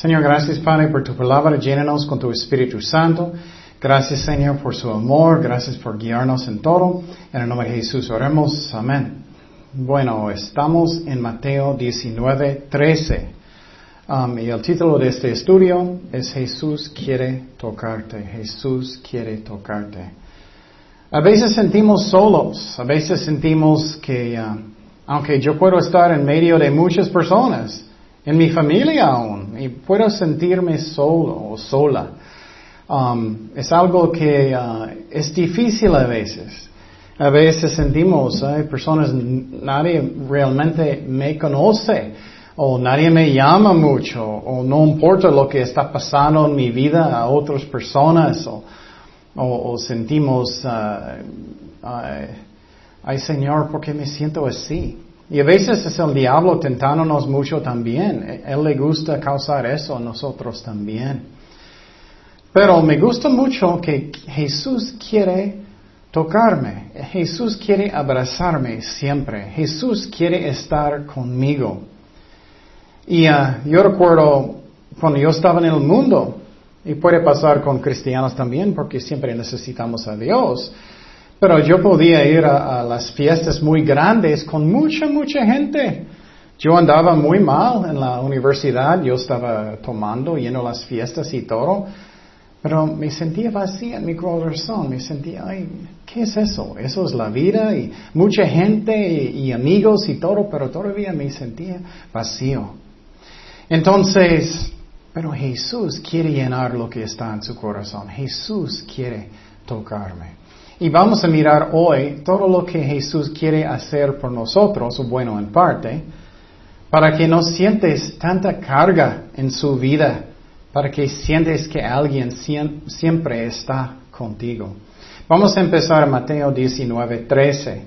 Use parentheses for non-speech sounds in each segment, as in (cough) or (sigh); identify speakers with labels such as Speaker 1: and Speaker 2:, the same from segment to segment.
Speaker 1: Señor, gracias Padre por tu palabra, llénanos con tu Espíritu Santo. Gracias Señor por su amor, gracias por guiarnos en todo. En el nombre de Jesús oremos, amén. Bueno, estamos en Mateo 19, 13. Um, y el título de este estudio es Jesús quiere tocarte, Jesús quiere tocarte. A veces sentimos solos, a veces sentimos que, uh, aunque yo puedo estar en medio de muchas personas, en mi familia aún, y puedo sentirme solo o sola. Um, es algo que uh, es difícil a veces. A veces sentimos, hay personas, nadie realmente me conoce, o nadie me llama mucho, o no importa lo que está pasando en mi vida a otras personas, o, o, sentimos, uh, ay Señor, ¿por qué me siento así? Y a veces es el diablo tentándonos mucho también. Él le gusta causar eso a nosotros también. Pero me gusta mucho que Jesús quiere tocarme. Jesús quiere abrazarme siempre. Jesús quiere estar conmigo. Y uh, yo recuerdo cuando yo estaba en el mundo, y puede pasar con cristianos también, porque siempre necesitamos a Dios. Pero yo podía ir a, las fiestas muy grandes con mucha, mucha gente. Yo andaba muy mal en la universidad, yo estaba tomando, yendo a las fiestas y todo, pero me sentía vacía en mi corazón, me sentía, ay, ¿qué es eso? Eso es la vida y mucha gente y amigos y todo, pero todavía me sentía vacío. Entonces, pero Jesús quiere llenar lo que está en su corazón, Jesús quiere tocarme. Y vamos a mirar hoy todo lo que Jesús quiere hacer por nosotros, bueno en parte, para que no sientes tanta carga en su vida, para que sientes que alguien siempre está contigo. Vamos a empezar Mateo 19, 13.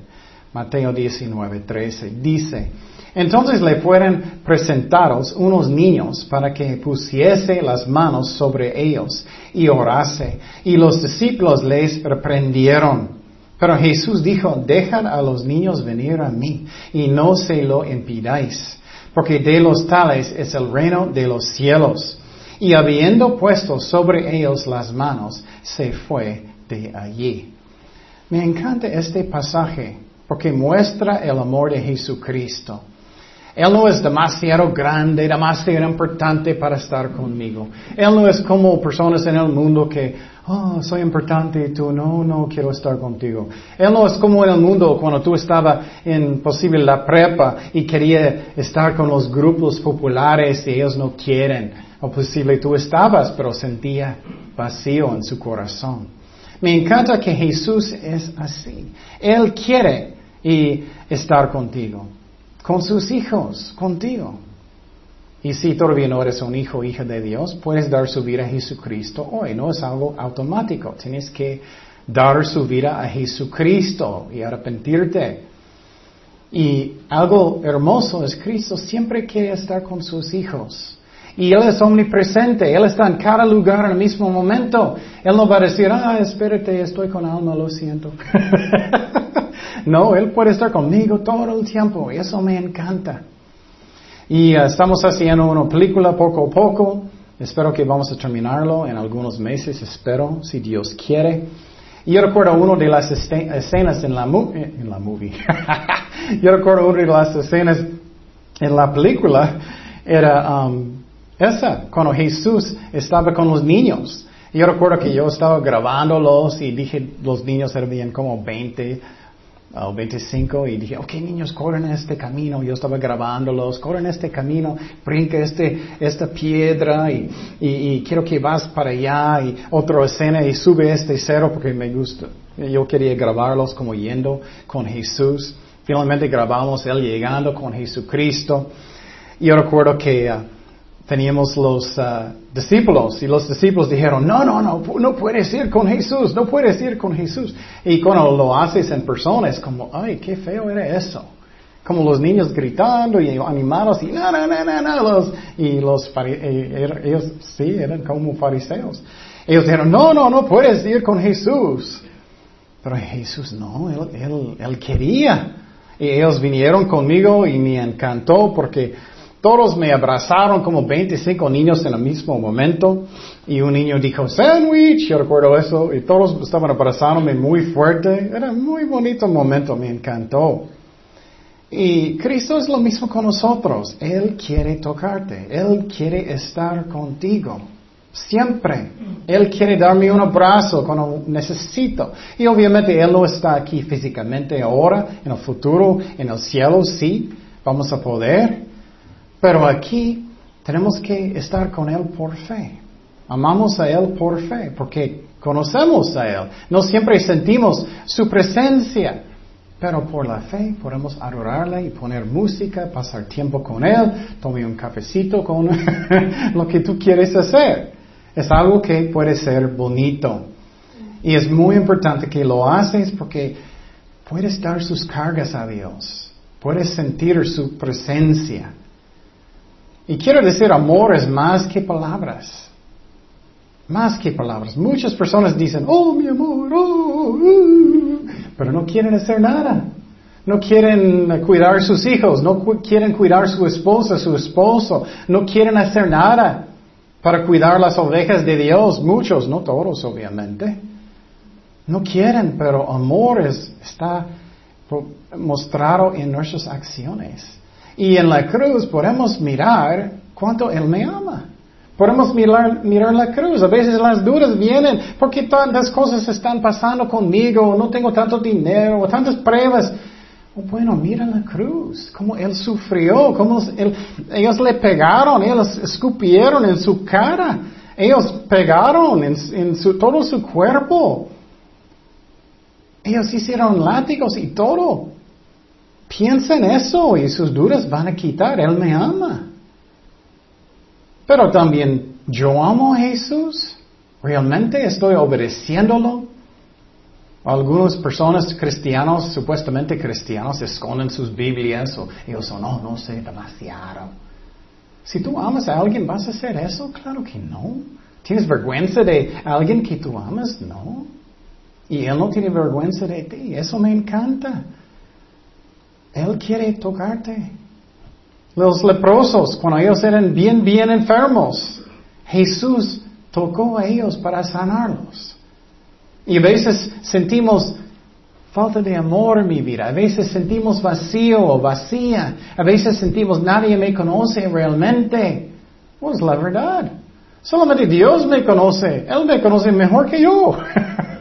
Speaker 1: Mateo 19, 13. Dice, entonces le fueron presentados unos niños para que pusiese las manos sobre ellos y orase. Y los discípulos les reprendieron. Pero Jesús dijo, dejad a los niños venir a mí y no se lo impidáis, porque de los tales es el reino de los cielos. Y habiendo puesto sobre ellos las manos, se fue de allí. Me encanta este pasaje porque muestra el amor de Jesucristo. Él no es demasiado grande, demasiado importante para estar conmigo. Él no es como personas en el mundo que, oh, soy importante y tú, no, no quiero estar contigo. Él no es como en el mundo cuando tú estabas en posible la prepa y quería estar con los grupos populares y ellos no quieren. O posible tú estabas, pero sentía vacío en su corazón. Me encanta que Jesús es así. Él quiere y estar contigo con sus hijos, contigo. Y si todavía no eres un hijo hija de Dios, puedes dar su vida a Jesucristo hoy. No es algo automático. Tienes que dar su vida a Jesucristo y arrepentirte. Y algo hermoso es Cristo siempre quiere estar con sus hijos. Y Él es omnipresente, Él está en cada lugar en el mismo momento. Él no va a decir, ah, espérate, estoy con alma, lo siento. (laughs) no, Él puede estar conmigo todo el tiempo eso me encanta. Y uh, estamos haciendo una película poco a poco. Espero que vamos a terminarlo en algunos meses, espero, si Dios quiere. Yo recuerdo una de las escenas en la, eh, en movie. (laughs) yo recuerdo una de las escenas en la película era um, esa, cuando Jesús estaba con los niños. Yo recuerdo que yo estaba grabándolos y dije, los niños eran como 20 o 25 y dije, ok niños, corren este camino. Yo estaba grabándolos, corren este camino, brinca este, esta piedra y, y, quiero que vas para allá y otra escena y sube este cero porque me gusta. Yo quería grabarlos como yendo con Jesús. Finalmente grabamos él llegando con Jesucristo. Y yo recuerdo que... Uh, teníamos los uh, discípulos y los discípulos dijeron, no, no, no, no puedes ir con Jesús, no puedes ir con Jesús. Y cuando lo haces en persona es como, ay, qué feo era eso. Como los niños gritando y animados y no, no, no, no, no. Los, y los eh, ellos sí eran como fariseos. Ellos dijeron, no, no, no puedes ir con Jesús. Pero Jesús no, él, él, él quería. Y ellos vinieron conmigo y me encantó porque todos me abrazaron como 25 niños en el mismo momento y un niño dijo sandwich, yo recuerdo eso, y todos estaban abrazándome muy fuerte. Era un muy bonito momento, me encantó. Y Cristo es lo mismo con nosotros. Él quiere tocarte, Él quiere estar contigo. Siempre. Él quiere darme un abrazo cuando necesito. Y obviamente Él no está aquí físicamente ahora, en el futuro, en el cielo, sí, vamos a poder. Pero aquí tenemos que estar con Él por fe. Amamos a Él por fe, porque conocemos a Él. No siempre sentimos su presencia, pero por la fe podemos adorarle y poner música, pasar tiempo con Él, tomar un cafecito con (laughs) lo que tú quieres hacer. Es algo que puede ser bonito. Y es muy importante que lo haces porque puedes dar sus cargas a Dios. Puedes sentir su presencia. Y quiero decir, amor es más que palabras. Más que palabras. Muchas personas dicen, oh, mi amor, oh, uh", pero no quieren hacer nada. No quieren cuidar sus hijos, no quieren cuidar su esposa, su esposo, no quieren hacer nada para cuidar las ovejas de Dios. Muchos, no todos, obviamente. No quieren, pero amor está mostrado en nuestras acciones. Y en la cruz podemos mirar cuánto Él me ama. Podemos mirar, mirar la cruz. A veces las dudas vienen porque tantas cosas están pasando conmigo, no tengo tanto dinero, tantas pruebas. Oh, bueno, mira la cruz, cómo Él sufrió, cómo ellos le pegaron, ellos escupieron en su cara, ellos pegaron en, en su, todo su cuerpo. Ellos hicieron látigos y todo. Piensa en eso y sus dudas van a quitar. Él me ama. Pero también, ¿yo amo a Jesús? ¿Realmente estoy obedeciéndolo? Algunas personas cristianos, supuestamente cristianos, esconden sus Biblias o ellos son, no, no sé demasiado. Si tú amas a alguien, ¿vas a hacer eso? Claro que no. ¿Tienes vergüenza de alguien que tú amas? No. Y él no tiene vergüenza de ti. Eso me encanta. Él quiere tocarte. Los leprosos, cuando ellos eran bien, bien enfermos, Jesús tocó a ellos para sanarlos. Y a veces sentimos falta de amor en mi vida, a veces sentimos vacío o vacía, a veces sentimos nadie me conoce realmente. Pues la verdad. Solamente Dios me conoce. Él me conoce mejor que yo.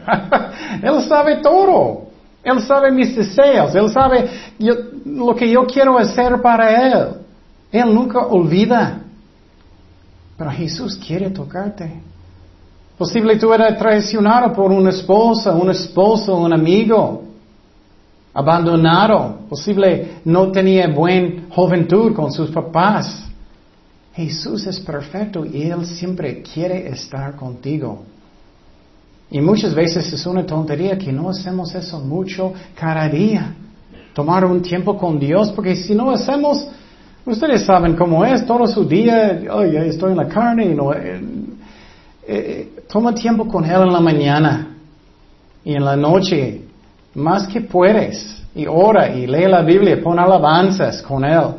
Speaker 1: (laughs) Él sabe todo. Él sabe mis deseos, Él sabe lo que yo quiero hacer para Él. Él nunca olvida. Pero Jesús quiere tocarte. Posible tú eras traicionado por una esposa, un esposo, un amigo. Abandonado. Posible no tenía buena juventud con sus papás. Jesús es perfecto y Él siempre quiere estar contigo. Y muchas veces es una tontería que no hacemos eso mucho cada día. Tomar un tiempo con Dios, porque si no hacemos, ustedes saben cómo es, todo su día, oye, estoy en la carne y no... Eh, eh, toma tiempo con Él en la mañana y en la noche, más que puedes, y ora y lee la Biblia, pon alabanzas con Él.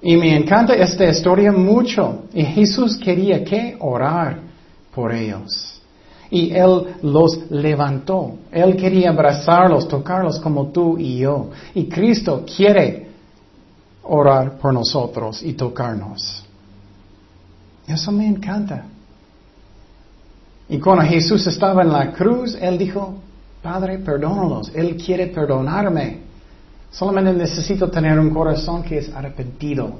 Speaker 1: Y me encanta esta historia mucho. Y Jesús quería que orar por ellos. Y Él los levantó. Él quería abrazarlos, tocarlos como tú y yo. Y Cristo quiere orar por nosotros y tocarnos. Eso me encanta. Y cuando Jesús estaba en la cruz, Él dijo, Padre, perdónalos. Él quiere perdonarme. Solamente necesito tener un corazón que es arrepentido.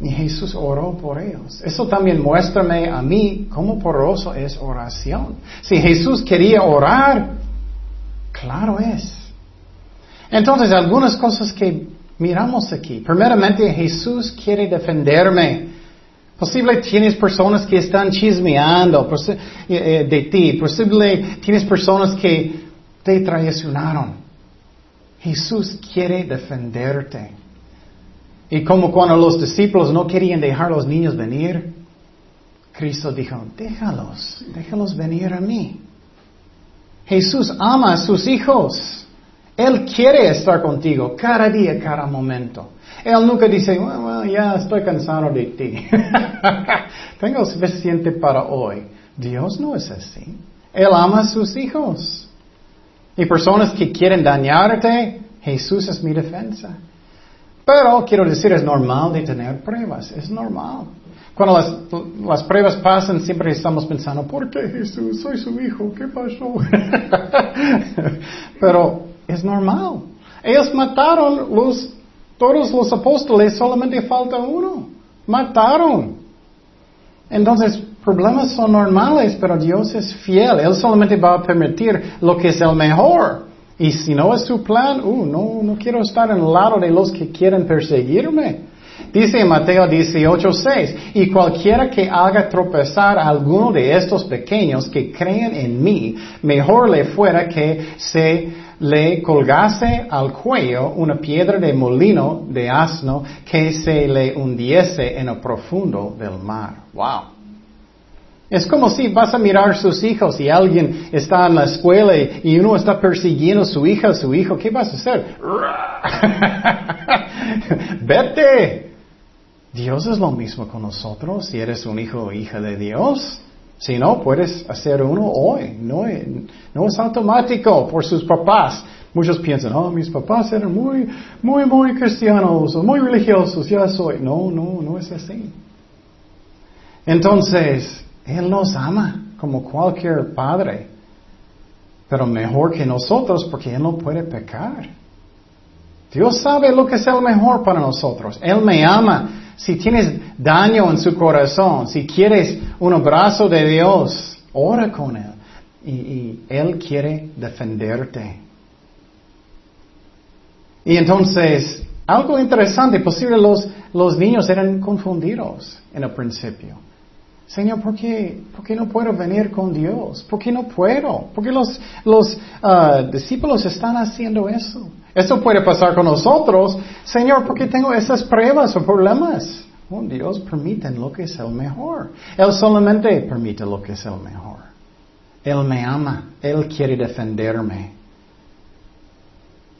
Speaker 1: Y Jesús oró por ellos. Eso también muéstrame a mí cómo poroso es oración. Si Jesús quería orar, claro es. Entonces, algunas cosas que miramos aquí. Primeramente, Jesús quiere defenderme. Posible tienes personas que están chismeando eh, eh, de ti. Posible tienes personas que te traicionaron. Jesús quiere defenderte. Y como cuando los discípulos no querían dejar a los niños venir, Cristo dijo, déjalos, déjalos venir a mí. Jesús ama a sus hijos. Él quiere estar contigo cada día, cada momento. Él nunca dice, bueno, ya estoy cansado de ti. (laughs) Tengo suficiente para hoy. Dios no es así. Él ama a sus hijos. Y personas que quieren dañarte, Jesús es mi defensa. Pero quiero decir, es normal de tener pruebas, es normal. Cuando las, las, pruebas pasan, siempre estamos pensando, ¿por qué Jesús? Soy su hijo, ¿qué pasó? (laughs) Pero es normal. Ellos mataron los, todos los apóstoles, solamente falta uno. Mataron. Entonces, problemas son normales, pero Dios es fiel. Él solamente va a permitir lo que es el mejor. Y si no es su plan, uh, no, no quiero estar en el lado de los que quieren perseguirme. Dice Mateo 18:6, y cualquiera que haga tropezar a alguno de estos pequeños que creen en mí, mejor le fuera que se le colgase al cuello una piedra de molino de asno que se le hundiese en el profundo del mar. Wow. Es como si vas a mirar sus hijos y alguien está en la escuela y uno está persiguiendo a su hija, a su hijo. ¿Qué vas a hacer? (laughs) Vete. Dios es lo mismo con nosotros si eres un hijo o hija de Dios. Si no, puedes hacer uno hoy. No, no es automático por sus papás. Muchos piensan, oh, mis papás eran muy, muy, muy cristianos o muy religiosos, ya soy. No, no, no es así. Entonces, Él nos ama como cualquier padre, pero mejor que nosotros porque Él no puede pecar. Dios sabe lo que es el mejor para nosotros. Él me ama. Si tienes daño en su corazón, si quieres un abrazo de Dios, ora con Él. Y, Él quiere defenderte. Y entonces, algo interesante, posible los, los niños eran confundidos en el principio. Señor, ¿por qué, ¿por qué, no puedo venir con Dios? ¿Por qué no puedo? ¿Por qué los, uh, discípulos están haciendo eso? Eso puede pasar con nosotros. Señor, ¿por qué tengo esas pruebas o problemas? Dios permite lo que es el mejor. Él solamente permite lo que es el mejor. Él me ama. Él quiere defenderme.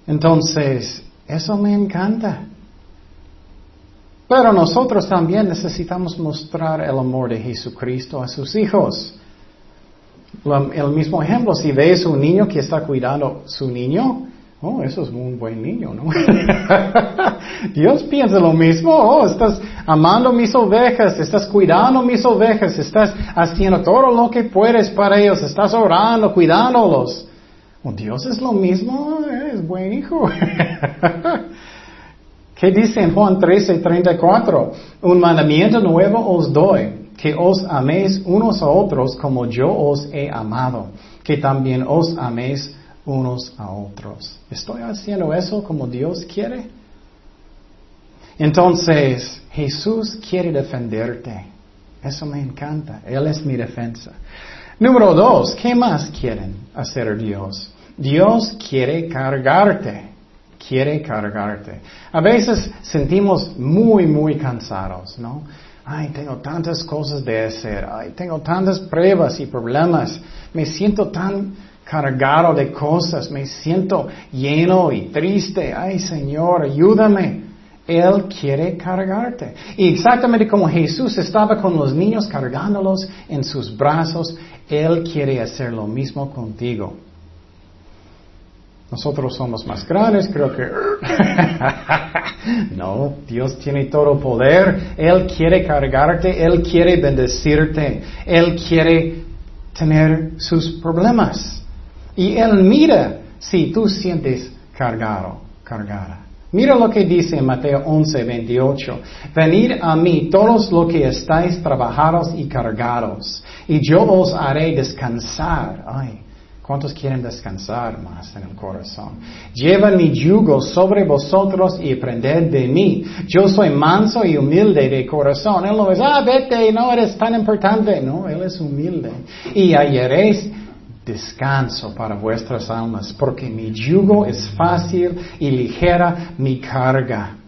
Speaker 1: Entonces, eso me encanta. Pero nosotros también necesitamos mostrar el amor de Jesucristo a sus hijos. El mismo ejemplo, si ves un niño que está cuidando su niño, oh, eso es un buen niño, ¿no? (laughs) Dios piensa lo mismo, oh, estás amando mis ovejas, estás cuidando mis ovejas, estás haciendo todo lo que puedes para ellos, estás orando, cuidándolos. Oh, Dios es lo mismo, es buen hijo. (laughs) ¿Qué dice en Juan 13, 34? Un mandamiento nuevo os doy, que os améis unos a otros como yo os he amado, que también os améis unos a otros. ¿Estoy haciendo eso como Dios quiere? Entonces, Jesús quiere defenderte. Eso me encanta. Él es mi defensa. Número dos, ¿qué más quieren hacer Dios? Dios quiere cargarte quiere cargarte. A veces sentimos muy, muy cansados, ¿no? Ay, tengo tantas cosas de hacer, ay, tengo tantas pruebas y problemas, me siento tan cargado de cosas, me siento lleno y triste, ay Señor, ayúdame. Él quiere cargarte. Y exactamente como Jesús estaba con los niños cargándolos en sus brazos, Él quiere hacer lo mismo contigo. Nosotros somos más grandes, creo que... (laughs) no, Dios tiene todo poder. Él quiere cargarte, Él quiere bendecirte, Él quiere tener sus problemas. Y Él mira si tú sientes cargado, cargada. Mira lo que dice en Mateo 11, 28. Venid a mí todos los que estáis trabajados y cargados, y yo os haré descansar. Ay, ¿Cuántos quieren descansar más en el corazón? Lleva mi yugo sobre vosotros y aprended de mí. Yo soy manso y humilde de corazón. Él no es, ah, vete, no eres tan importante. No, Él es humilde. Y hallaréis descanso para vuestras almas, porque mi yugo es fácil y ligera mi carga.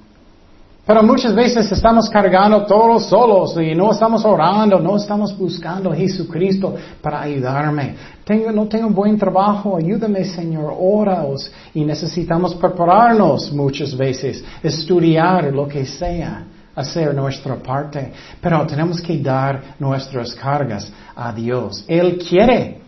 Speaker 1: Pero muchas veces estamos cargando todos solos y no estamos orando, no estamos buscando a Jesucristo para ayudarme. Tengo, no tengo buen trabajo, ayúdame Señor, oraos. Y necesitamos prepararnos muchas veces, estudiar lo que sea, hacer nuestra parte. Pero tenemos que dar nuestras cargas a Dios. Él quiere.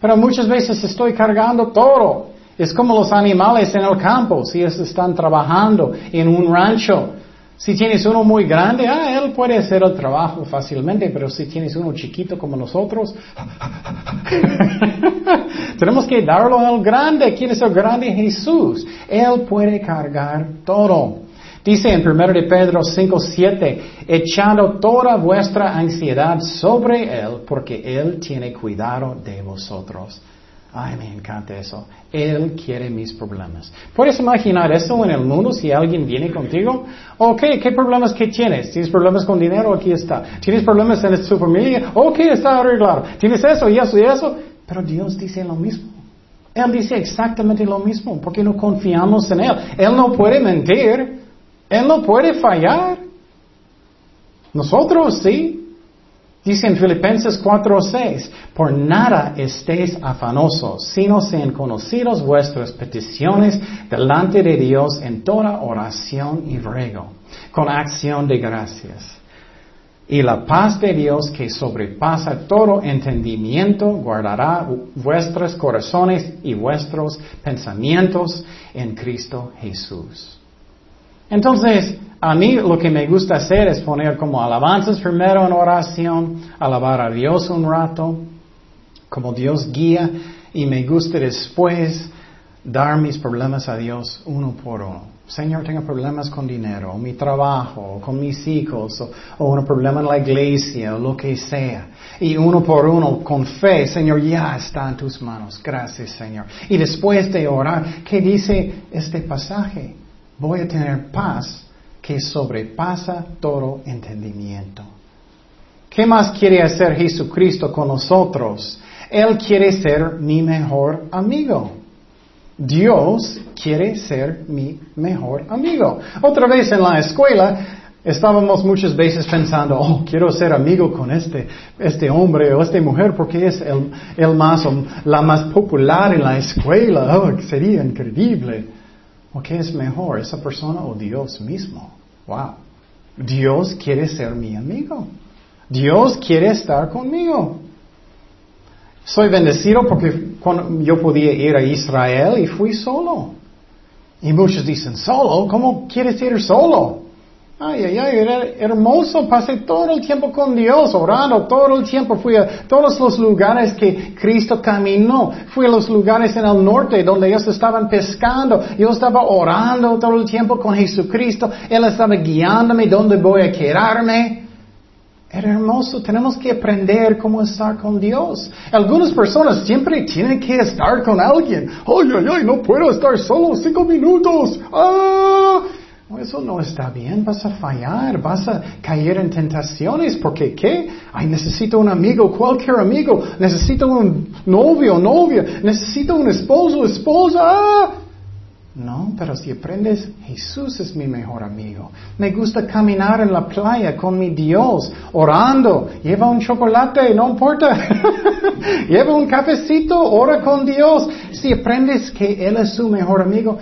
Speaker 1: Pero muchas veces estoy cargando todo. Es como los animales en el campo, si están trabajando en un rancho. Si tienes uno muy grande, ah, él puede hacer el trabajo fácilmente, pero si tienes uno chiquito como nosotros, (laughs) tenemos que darlo al grande. ¿Quién es el grande? Jesús. Él puede cargar todo. Dice en 1 de Pedro 5:7, echando toda vuestra ansiedad sobre Él, porque Él tiene cuidado de vosotros. Ay, me encanta eso. Él quiere mis problemas. ¿Puedes imaginar eso en el mundo si alguien viene contigo? Ok, ¿qué problemas que tienes? ¿Tienes problemas con dinero? Aquí está. ¿Tienes problemas en su familia? Ok, está arreglado. ¿Tienes eso y eso y eso? Pero Dios dice lo mismo. Él dice exactamente lo mismo porque no confiamos en Él. Él no puede mentir. Él no puede fallar. Nosotros sí. Dice en Filipenses 4:6, por nada estéis afanosos, sino sean conocidos vuestras peticiones delante de Dios en toda oración y ruego, con acción de gracias. Y la paz de Dios que sobrepasa todo entendimiento guardará vuestros corazones y vuestros pensamientos en Cristo Jesús. Entonces, a mí lo que me gusta hacer es poner como alabanzas primero en oración, alabar a Dios un rato, como Dios guía, y me gusta después dar mis problemas a Dios uno por uno. Señor, tengo problemas con dinero, o mi trabajo, o con mis hijos, o, o, un problema en la iglesia, o lo que sea. Y uno por uno, con fe, Señor, ya está en tus manos. Gracias, Señor. Y después de orar, ¿qué dice este pasaje? Voy a tener paz que sobrepasa todo entendimiento. ¿Qué más quiere hacer Jesucristo con nosotros? Él quiere ser mi mejor amigo. Dios quiere ser mi mejor amigo. Otra vez en la escuela estábamos muchas veces pensando, oh, quiero ser amigo con este, este hombre o esta mujer porque es el, el más, la más popular en la escuela. Oh, sería increíble. ¿O qué es mejor, esa persona o Dios mismo? Wow. Dios quiere ser mi amigo. Dios quiere estar conmigo. Soy bendecido porque yo podía ir a Israel y fui solo. Y muchos dicen, ¿solo? ¿Cómo quieres ir solo? Ay, ay, ay, era hermoso. Pasé todo el tiempo con Dios, orando todo el tiempo. Fui a todos los lugares que Cristo caminó. Fui a los lugares en el norte donde ellos estaban pescando. Yo estaba orando todo el tiempo con Jesucristo. Él estaba guiándome dónde voy a quedarme. Era hermoso. Tenemos que aprender cómo estar con Dios. Algunas personas siempre tienen que estar con alguien. Ay, ay, ay, no puedo estar solo cinco minutos. Ah. Eso no está bien, vas a fallar, vas a caer en tentaciones, porque ¿qué? Ay, necesito un amigo, cualquier amigo, necesito un novio, novia, necesito un esposo, esposa. ¡Ah! No, pero si aprendes, Jesús es mi mejor amigo. Me gusta caminar en la playa con mi Dios, orando. Lleva un chocolate, no importa. (laughs) Lleva un cafecito, ora con Dios. Si aprendes que Él es su mejor amigo,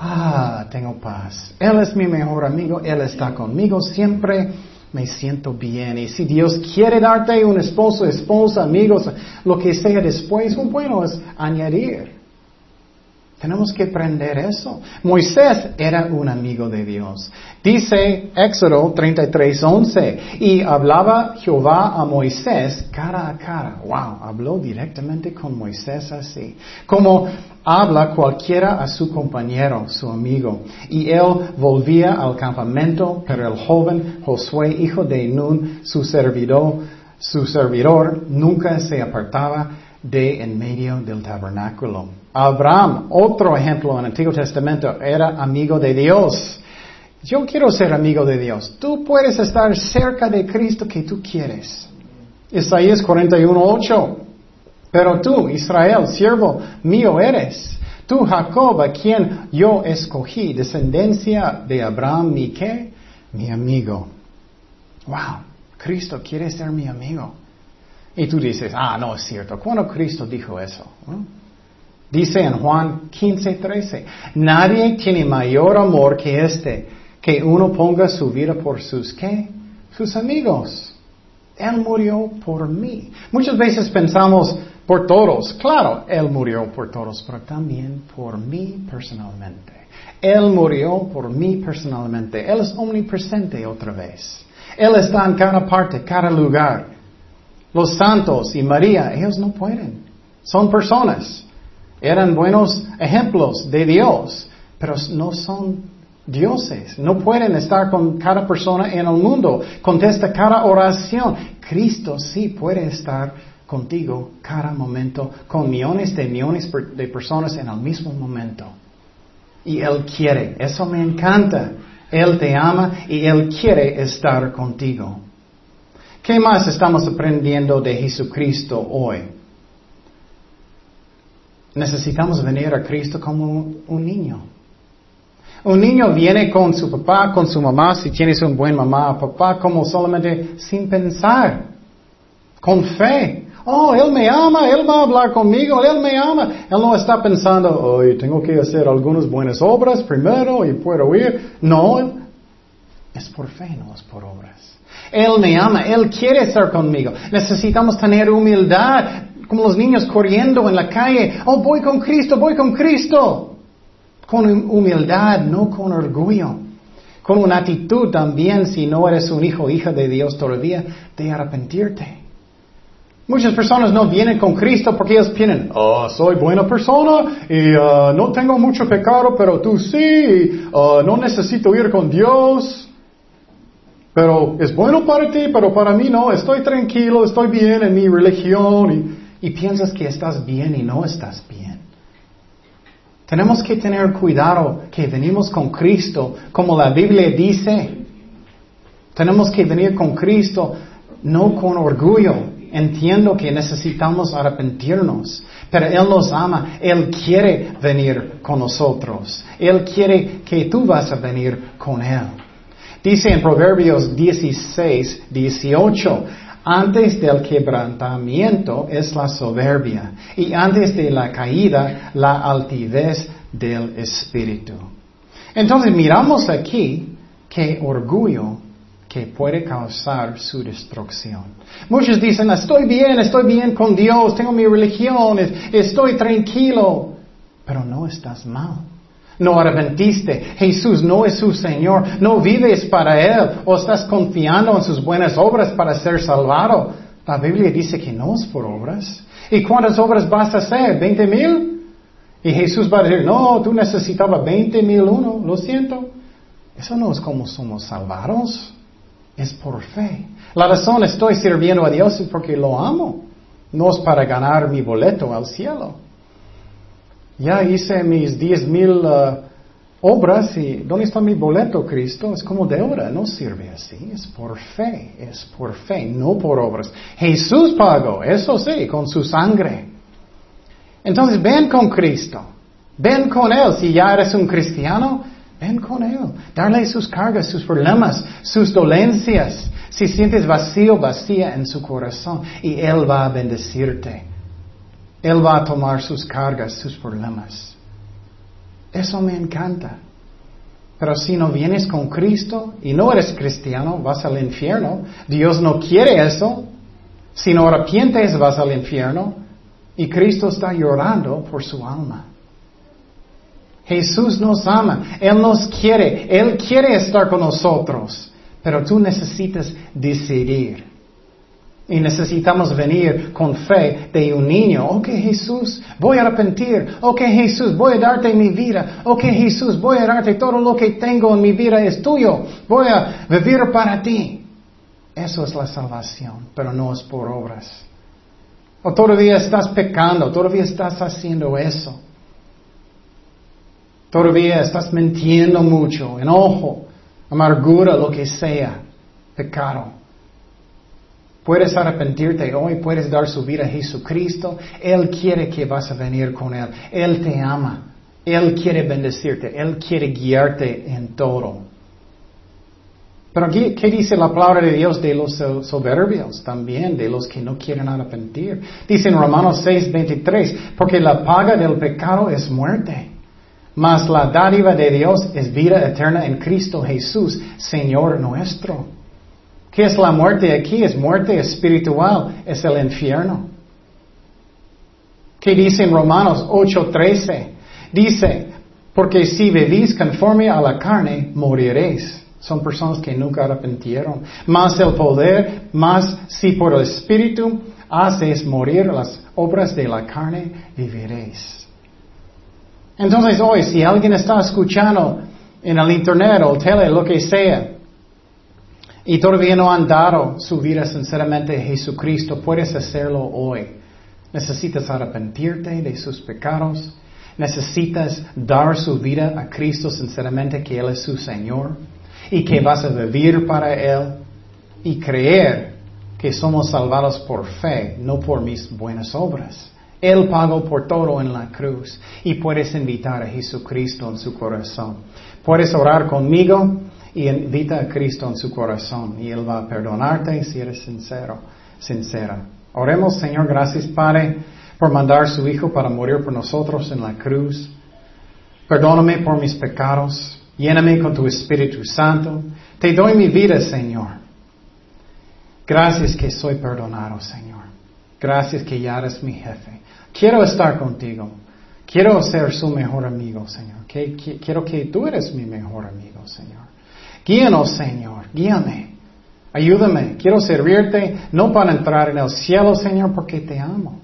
Speaker 1: ah, tengo paz. Él es mi mejor amigo, Él está conmigo siempre. Me siento bien. Y si Dios quiere darte un esposo, esposa, amigos, lo que sea después, bueno es añadir. Tenemos que aprender eso. Moisés era un amigo de Dios. Dice Éxodo 33, 11, y hablaba Jehová a Moisés cara a cara. Wow, habló directamente con Moisés así. Como habla cualquiera a su compañero, su amigo. Y él volvía al campamento, pero el joven Josué, hijo de Nun, su servidor, su servidor, nunca se apartaba de en medio del tabernáculo. Abraham, otro ejemplo en el Antiguo Testamento, era amigo de Dios. Yo quiero ser amigo de Dios. Tú puedes estar cerca de Cristo que tú quieres. Isaías 41.8. Pero tú, Israel, siervo mío eres. Tú, Jacob, a quien yo escogí, descendencia de Abraham, mi qué? mi amigo. Wow, Cristo quiere ser mi amigo. Y tú dices, ah, no es cierto. ¿Cuándo Cristo dijo eso? Dice en Juan 15, 13, nadie tiene mayor amor que este, que uno ponga su vida por sus, ¿qué? Sus amigos. Él murió por mí. Muchas veces pensamos por todos. Claro, Él murió por todos, pero también por mí personalmente. Él murió por mí personalmente. Él es omnipresente otra vez. Él está en cada parte, cada lugar. Los santos y María, ellos no pueden. Son personas. Eran buenos ejemplos de Dios, pero no son dioses. No pueden estar con cada persona en el mundo. Contesta cada oración. Cristo sí puede estar contigo cada momento, con millones de millones de personas en el mismo momento. Y Él quiere. Eso me encanta. Él te ama y Él quiere estar contigo. ¿Qué más estamos aprendiendo de Jesucristo hoy? Necesitamos venir a Cristo como un niño. Un niño viene con su papá, con su mamá, si tienes un buen mamá papá, como solamente sin pensar, con fe. Oh, Él me ama, Él va a hablar conmigo, Él me ama. Él no está pensando, oh, tengo que hacer algunas buenas obras primero y puedo ir. No, es por fe, no es por obras. Él me ama, Él quiere estar conmigo. Necesitamos tener humildad, como los niños corriendo en la calle. Oh, voy con Cristo, voy con Cristo. Con humildad, no con orgullo. Con una actitud también, si no eres un hijo o hija de Dios todavía, de arrepentirte. Muchas personas no vienen con Cristo porque ellos piensan, oh, soy buena persona y uh, no tengo mucho pecado, pero tú sí, uh, no necesito ir con Dios. Pero es bueno para ti, pero para mí no. Estoy tranquilo, estoy bien en mi religión. Y, piensas que estás bien y no estás bien. Tenemos que tener cuidado que venimos con Cristo, como la Biblia dice. Tenemos que venir con Cristo, no con orgullo. Entiendo que necesitamos arrepentirnos, pero Él nos ama, Él quiere venir con nosotros, Él quiere que tú vas a venir con Él. Dice en Proverbios 16, 18, antes del quebrantamiento es la soberbia y antes de la caída la altivez del espíritu. Entonces miramos aquí que orgullo que puede causar su destrucción. Muchos dicen, estoy bien, estoy bien con Dios, tengo mi religión, estoy tranquilo, pero no estás mal no arrepentiste, Jesús no es su Señor, no vives para Él o estás confiando en sus buenas obras para ser salvado. La Biblia dice que no es por obras. ¿Y cuántas obras vas a hacer? ¿Veinte mil? Y Jesús va a decir, no, tú necesitabas veinte mil uno, lo siento. Eso no es como somos salvados, es por fe. La razón estoy sirviendo a Dios es porque lo amo, no es para ganar mi boleto al cielo. Ya hice mis diez mil uh, obras y ¿dónde está mi boleto, Cristo? Es como deuda, no sirve así, es por fe, es por fe, no por obras. Jesús pagó, eso sí, con su sangre. Entonces ven con Cristo, ven con Él, si ya eres un cristiano, ven con Él, darle sus cargas, sus problemas, sus dolencias. Si sientes vacío, vacía en su corazón y Él va a bendecirte. Él va a tomar sus cargas, sus problemas. Eso me encanta. Pero si no vienes con Cristo y no eres cristiano, vas al infierno. Dios no quiere eso. Si no arrepientes, vas al infierno. Y Cristo está llorando por su alma. Jesús nos ama. Él nos quiere. Él quiere estar con nosotros. Pero tú necesitas decidir. Y necesitamos venir con fe de un niño. Ok Jesús, voy a arrepentir. Ok Jesús, voy a darte mi vida. Ok Jesús, voy a darte todo lo que tengo en mi vida es tuyo. Voy a vivir para ti. Eso es la salvación, pero no es por obras. O todavía estás pecando, todavía estás haciendo eso. Todavía estás mintiendo mucho, enojo, amargura, lo que sea, pecado. Puedes arrepentirte hoy, puedes dar su vida a Jesucristo. Él quiere que vas a venir con Él. Él te ama. Él quiere bendecirte. Él quiere guiarte en todo. Pero ¿qué dice la palabra de Dios de los soberbios? También de los que no quieren arrepentir. Dice en Romanos 6, 23, porque la paga del pecado es muerte. Mas la dádiva de Dios es vida eterna en Cristo Jesús, Señor nuestro. ¿Qué es la muerte aquí? Es muerte espiritual, es el infierno. ¿Qué dice en Romanos 8:13? Dice, porque si vivís conforme a la carne, moriréis. Son personas que nunca arrepintieron. Más el poder, más si por el Espíritu haces morir las obras de la carne, viviréis. Entonces hoy, si alguien está escuchando en el internet o tele, lo que sea, y todavía no han dado su vida sinceramente a Jesucristo, puedes hacerlo hoy. Necesitas arrepentirte de sus pecados. Necesitas dar su vida a Cristo sinceramente que Él es su Señor y que vas a vivir para Él y creer que somos salvados por fe, no por mis buenas obras. Él pagó por todo en la cruz y puedes invitar a Jesucristo en su corazón. Puedes orar conmigo y invita a Cristo en su corazón y Él va a perdonarte si eres sincero, sincera. Oremos, Señor, gracias Padre por mandar su Hijo para morir por nosotros en la cruz. Perdóname por mis pecados. Lléname con tu Espíritu Santo. Te doy mi vida, Señor. Gracias que soy perdonado, Señor. Gracias que ya eres mi jefe. Quiero estar contigo. Quiero ser su mejor amigo, Señor. quiero que tú eres mi mejor amigo, Señor. Guíanos, Señor. Guíame. Ayúdame. Quiero servirte, no para entrar en el cielo, Señor, porque te amo.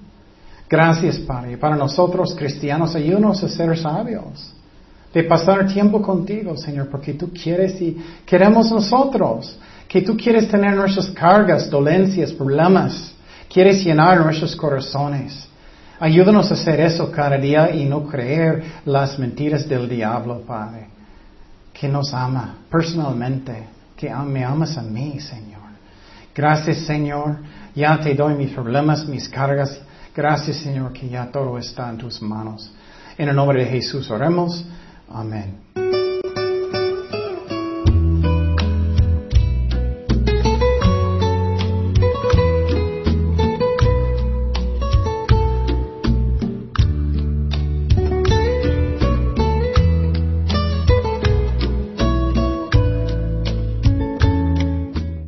Speaker 1: Gracias, Padre. Para nosotros, cristianos, ayúdanos a ser sabios. De pasar tiempo contigo, Señor, porque tú quieres y queremos nosotros. Que tú quieres tener nuestras cargas, dolencias, problemas. Quieres llenar nuestros corazones. Ayúdanos a hacer eso cada día y no creer las mentiras del diablo, Padre. Que nos ama personalmente, que me amas a mí, Señor. Gracias, Señor. Ya te doy mis problemas, mis cargas. Gracias, Señor, que ya todo está en tus manos. En el nombre de Jesús oremos. Amén.